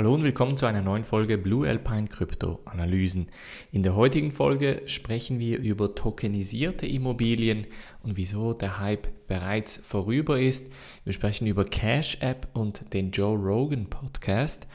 Hallo und willkommen zu einer neuen Folge Blue Alpine Krypto Analysen. In der heutigen Folge sprechen wir über tokenisierte Immobilien und wieso der Hype bereits vorüber ist. Wir sprechen über Cash App und den Joe Rogan Podcast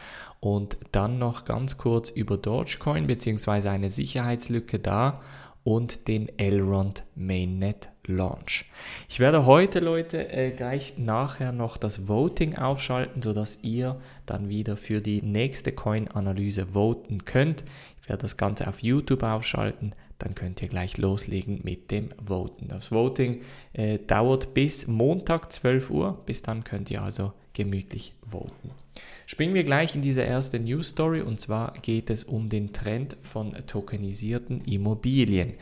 und dann noch ganz kurz über Dogecoin bzw. eine Sicherheitslücke da und den Elrond Mainnet Launch. Ich werde heute, Leute, äh, gleich nachher noch das Voting aufschalten, sodass ihr dann wieder für die nächste Coin-Analyse voten könnt. Ich werde das Ganze auf YouTube aufschalten, dann könnt ihr gleich loslegen mit dem Voten. Das Voting äh, dauert bis Montag 12 Uhr, bis dann könnt ihr also gemütlich voten. Springen wir gleich in diese erste News Story und zwar geht es um den Trend von tokenisierten Immobilien.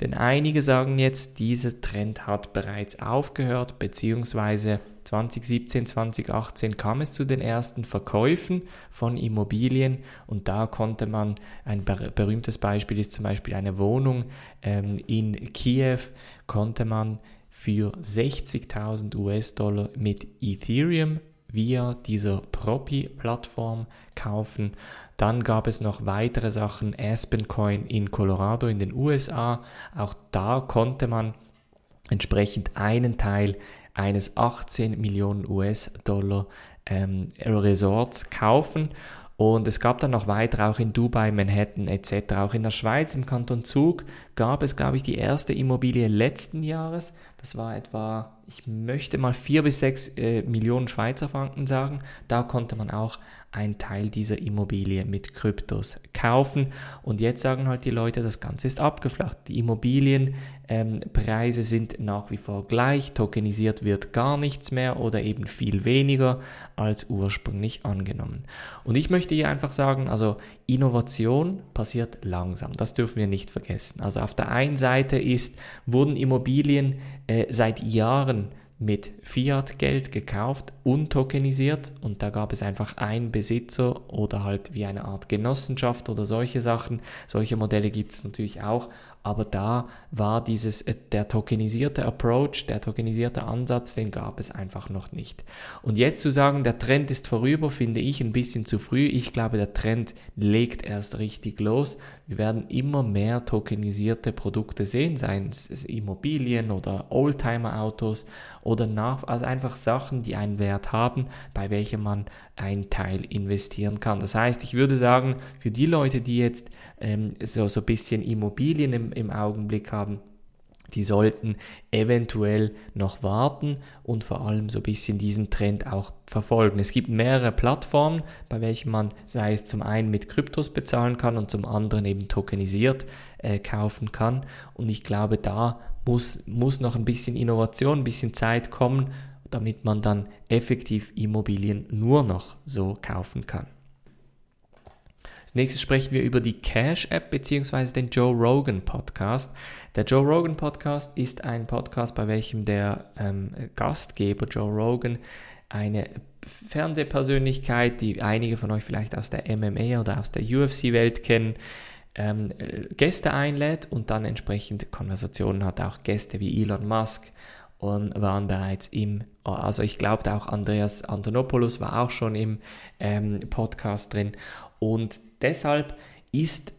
Denn einige sagen jetzt, dieser Trend hat bereits aufgehört, beziehungsweise 2017, 2018 kam es zu den ersten Verkäufen von Immobilien. Und da konnte man, ein berühmtes Beispiel ist zum Beispiel eine Wohnung ähm, in Kiew, konnte man für 60.000 US-Dollar mit Ethereum via dieser Propi-Plattform kaufen. Dann gab es noch weitere Sachen, Aspen Coin in Colorado in den USA. Auch da konnte man entsprechend einen Teil eines 18 Millionen US-Dollar ähm, Resorts kaufen. Und es gab dann noch weiter, auch in Dubai, Manhattan etc. Auch in der Schweiz, im Kanton Zug, gab es, glaube ich, die erste Immobilie letzten Jahres. Das war etwa, ich möchte mal 4 bis 6 äh, Millionen Schweizer Franken sagen. Da konnte man auch einen Teil dieser Immobilie mit Kryptos kaufen. Und jetzt sagen halt die Leute, das Ganze ist abgeflacht. Die Immobilienpreise ähm, sind nach wie vor gleich, tokenisiert wird gar nichts mehr oder eben viel weniger als ursprünglich angenommen. Und ich möchte hier einfach sagen, also Innovation passiert langsam, das dürfen wir nicht vergessen. Also auf der einen Seite ist, wurden Immobilien äh, seit Jahren mit Fiat-Geld gekauft, untokenisiert und da gab es einfach einen Besitzer oder halt wie eine Art Genossenschaft oder solche Sachen. Solche Modelle gibt es natürlich auch, aber da war dieses, äh, der tokenisierte Approach, der tokenisierte Ansatz, den gab es einfach noch nicht. Und jetzt zu sagen, der Trend ist vorüber, finde ich ein bisschen zu früh. Ich glaube, der Trend legt erst richtig los. Wir werden immer mehr tokenisierte Produkte sehen, seien es Immobilien oder Oldtimer-Autos oder nach, also einfach Sachen, die einen Wert haben, bei welchen man einen Teil investieren kann. Das heißt, ich würde sagen, für die Leute, die jetzt ähm, so, so ein bisschen Immobilien im, im Augenblick haben, die sollten eventuell noch warten und vor allem so ein bisschen diesen Trend auch verfolgen. Es gibt mehrere Plattformen, bei welchen man, sei es zum einen mit Kryptos bezahlen kann und zum anderen eben tokenisiert äh, kaufen kann. Und ich glaube, da muss, muss noch ein bisschen Innovation, ein bisschen Zeit kommen, damit man dann effektiv Immobilien nur noch so kaufen kann. Als nächstes sprechen wir über die Cash App bzw. den Joe Rogan Podcast. Der Joe Rogan Podcast ist ein Podcast, bei welchem der ähm, Gastgeber Joe Rogan eine Fernsehpersönlichkeit, die einige von euch vielleicht aus der MMA oder aus der UFC-Welt kennen, ähm, Gäste einlädt und dann entsprechend Konversationen hat, auch Gäste wie Elon Musk und waren bereits im, also ich glaube auch Andreas Antonopoulos war auch schon im ähm, Podcast drin. Und deshalb ist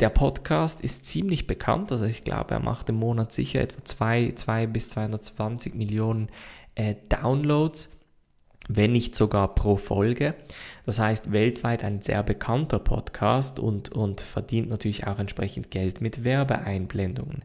der Podcast ist ziemlich bekannt, also ich glaube, er macht im Monat sicher etwa 2, 2 bis 220 Millionen äh, Downloads, wenn nicht sogar pro Folge. Das heißt, weltweit ein sehr bekannter Podcast und, und verdient natürlich auch entsprechend Geld mit Werbeeinblendungen.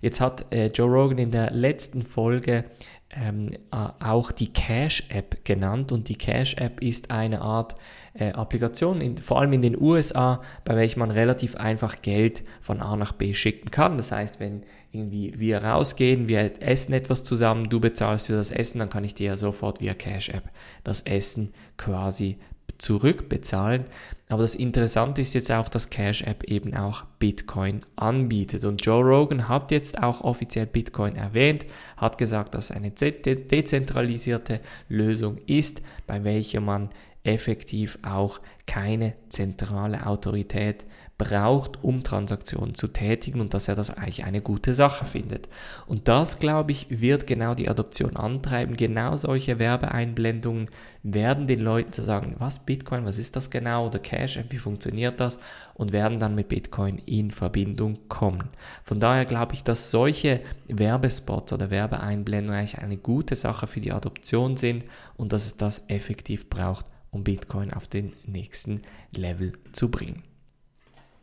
Jetzt hat äh, Joe Rogan in der letzten Folge ähm, auch die Cash-App genannt und die Cash-App ist eine Art äh, Applikation, in, vor allem in den USA, bei welcher man relativ einfach Geld von A nach B schicken kann. Das heißt, wenn irgendwie wir rausgehen, wir essen etwas zusammen, du bezahlst für das Essen, dann kann ich dir ja sofort via Cash-App das Essen quasi zurückbezahlen. Aber das Interessante ist jetzt auch, dass Cash App eben auch Bitcoin anbietet. Und Joe Rogan hat jetzt auch offiziell Bitcoin erwähnt, hat gesagt, dass es eine dezentralisierte Lösung ist, bei welcher man effektiv auch keine zentrale Autorität braucht, um Transaktionen zu tätigen und dass er das eigentlich eine gute Sache findet. Und das, glaube ich, wird genau die Adoption antreiben. Genau solche Werbeeinblendungen werden den Leuten zu sagen, was Bitcoin, was ist das genau oder Cash, wie funktioniert das und werden dann mit Bitcoin in Verbindung kommen. Von daher glaube ich, dass solche Werbespots oder Werbeeinblendungen eigentlich eine gute Sache für die Adoption sind und dass es das effektiv braucht, um Bitcoin auf den nächsten Level zu bringen.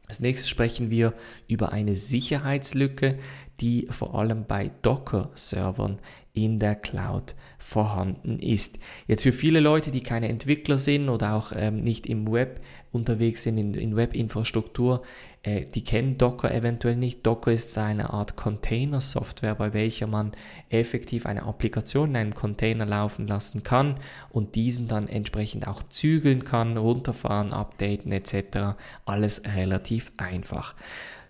Als nächstes sprechen wir über eine Sicherheitslücke, die vor allem bei Docker-Servern in der Cloud vorhanden ist. Jetzt für viele Leute, die keine Entwickler sind oder auch ähm, nicht im Web unterwegs sind, in, in Webinfrastruktur, äh, die kennen Docker eventuell nicht. Docker ist eine Art Container-Software, bei welcher man effektiv eine Applikation in einem Container laufen lassen kann und diesen dann entsprechend auch zügeln kann, runterfahren, updaten etc. Alles relativ einfach.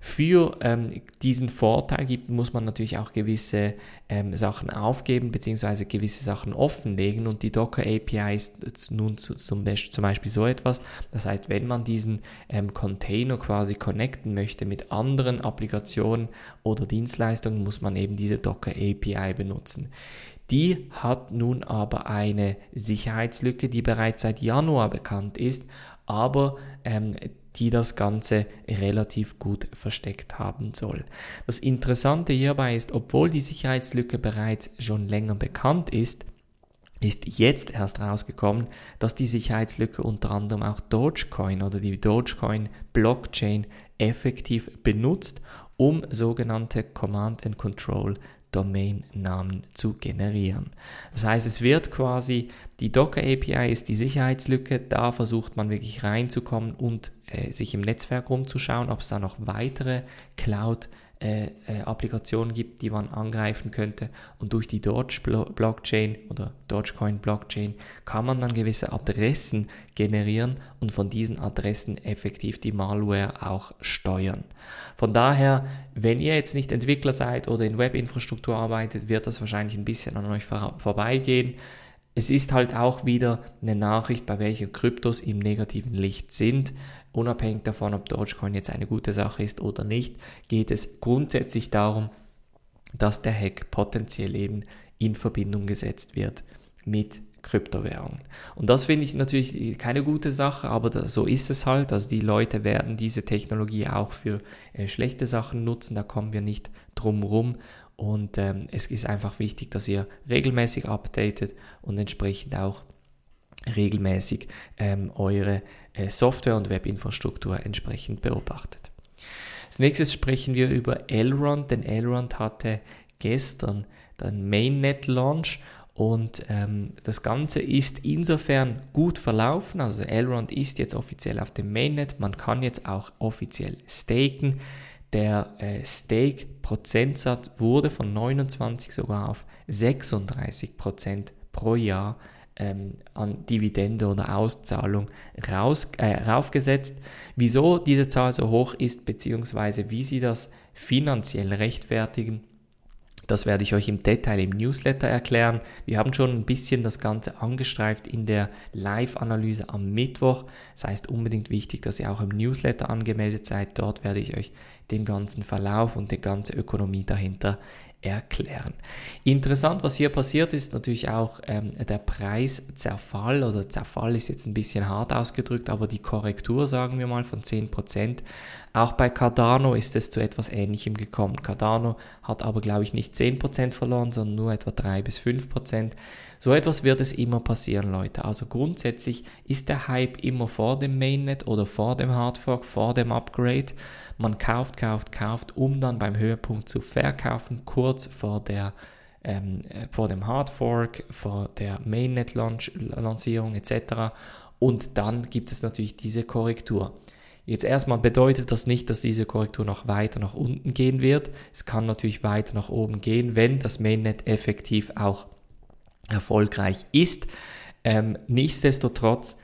Für ähm, diesen Vorteil gibt, muss man natürlich auch gewisse ähm, Sachen aufgeben bzw. gewisse Sachen offenlegen und die Docker API ist nun zu, zum, zum, Beispiel so etwas. Das heißt, wenn man diesen ähm, Container quasi connecten möchte mit anderen Applikationen oder Dienstleistungen, muss man eben diese Docker API benutzen. Die hat nun aber eine Sicherheitslücke, die bereits seit Januar bekannt ist, aber ähm, die das Ganze relativ gut versteckt haben soll. Das Interessante hierbei ist, obwohl die Sicherheitslücke bereits schon länger bekannt ist, ist jetzt erst rausgekommen, dass die Sicherheitslücke unter anderem auch Dogecoin oder die Dogecoin Blockchain effektiv benutzt, um sogenannte Command and Control Domain-Namen zu generieren. Das heißt, es wird quasi, die Docker API ist die Sicherheitslücke, da versucht man wirklich reinzukommen und äh, sich im Netzwerk umzuschauen, ob es da noch weitere Cloud äh, äh, Applikationen gibt, die man angreifen könnte. Und durch die Doge Blockchain oder Dogecoin Blockchain kann man dann gewisse Adressen generieren und von diesen Adressen effektiv die Malware auch steuern. Von daher, wenn ihr jetzt nicht Entwickler seid oder in Webinfrastruktur arbeitet, wird das wahrscheinlich ein bisschen an euch vor vorbeigehen. Es ist halt auch wieder eine Nachricht, bei welcher Kryptos im negativen Licht sind. Unabhängig davon, ob Dogecoin jetzt eine gute Sache ist oder nicht, geht es grundsätzlich darum, dass der Hack potenziell eben in Verbindung gesetzt wird mit Kryptowährungen. Und das finde ich natürlich keine gute Sache, aber das, so ist es halt. Also die Leute werden diese Technologie auch für äh, schlechte Sachen nutzen, da kommen wir nicht drum rum. Und ähm, es ist einfach wichtig, dass ihr regelmäßig updatet und entsprechend auch regelmäßig ähm, eure äh, Software- und Webinfrastruktur entsprechend beobachtet. Als nächstes sprechen wir über Elrond, denn Elrond hatte gestern den Mainnet-Launch und ähm, das Ganze ist insofern gut verlaufen. Also Elrond ist jetzt offiziell auf dem Mainnet. Man kann jetzt auch offiziell staken. Der äh, Stake-Prozentsatz wurde von 29 sogar auf 36 Prozent pro Jahr ähm, an Dividende oder Auszahlung raus, äh, raufgesetzt. Wieso diese Zahl so hoch ist, beziehungsweise wie sie das finanziell rechtfertigen, das werde ich euch im Detail im Newsletter erklären. Wir haben schon ein bisschen das Ganze angestreift in der Live-Analyse am Mittwoch. Das heißt unbedingt wichtig, dass ihr auch im Newsletter angemeldet seid. Dort werde ich euch den ganzen Verlauf und die ganze Ökonomie dahinter erklären. Interessant, was hier passiert ist, natürlich auch ähm, der Preiszerfall oder Zerfall ist jetzt ein bisschen hart ausgedrückt, aber die Korrektur, sagen wir mal, von 10%. Auch bei Cardano ist es zu etwas Ähnlichem gekommen. Cardano hat aber, glaube ich, nicht 10% verloren, sondern nur etwa 3 bis 5%. So etwas wird es immer passieren, Leute. Also grundsätzlich ist der Hype immer vor dem Mainnet oder vor dem Hardfork, vor dem Upgrade. Man kauft, kauft, kauft, um dann beim Höhepunkt zu verkaufen, kurz vor der ähm, äh, vor dem Hardfork, vor der Mainnet-Lancierung etc. Und dann gibt es natürlich diese Korrektur. Jetzt erstmal bedeutet das nicht, dass diese Korrektur noch weiter nach unten gehen wird. Es kann natürlich weiter nach oben gehen, wenn das Mainnet effektiv auch erfolgreich ist. Ähm, nichtsdestotrotz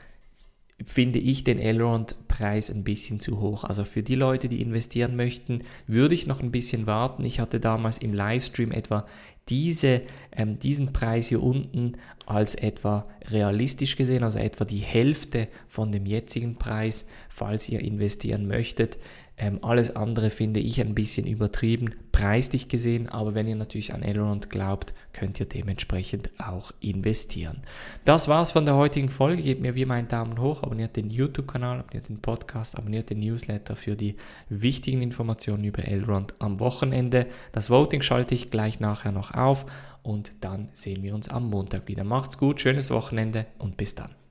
finde ich den Elrond Preis ein bisschen zu hoch. Also für die Leute, die investieren möchten, würde ich noch ein bisschen warten. Ich hatte damals im Livestream etwa diese, ähm, diesen Preis hier unten als etwa realistisch gesehen, also etwa die Hälfte von dem jetzigen Preis, falls ihr investieren möchtet. Ähm, alles andere finde ich ein bisschen übertrieben, preislich gesehen, aber wenn ihr natürlich an Elrond glaubt, könnt ihr dementsprechend auch investieren. Das war's von der heutigen Folge. Gebt mir wie immer einen Daumen hoch, abonniert den YouTube-Kanal, abonniert den Podcast, abonniert den Newsletter für die wichtigen Informationen über Elrond am Wochenende. Das Voting schalte ich gleich nachher noch auf und dann sehen wir uns am Montag wieder. Macht's gut, schönes Wochenende und bis dann.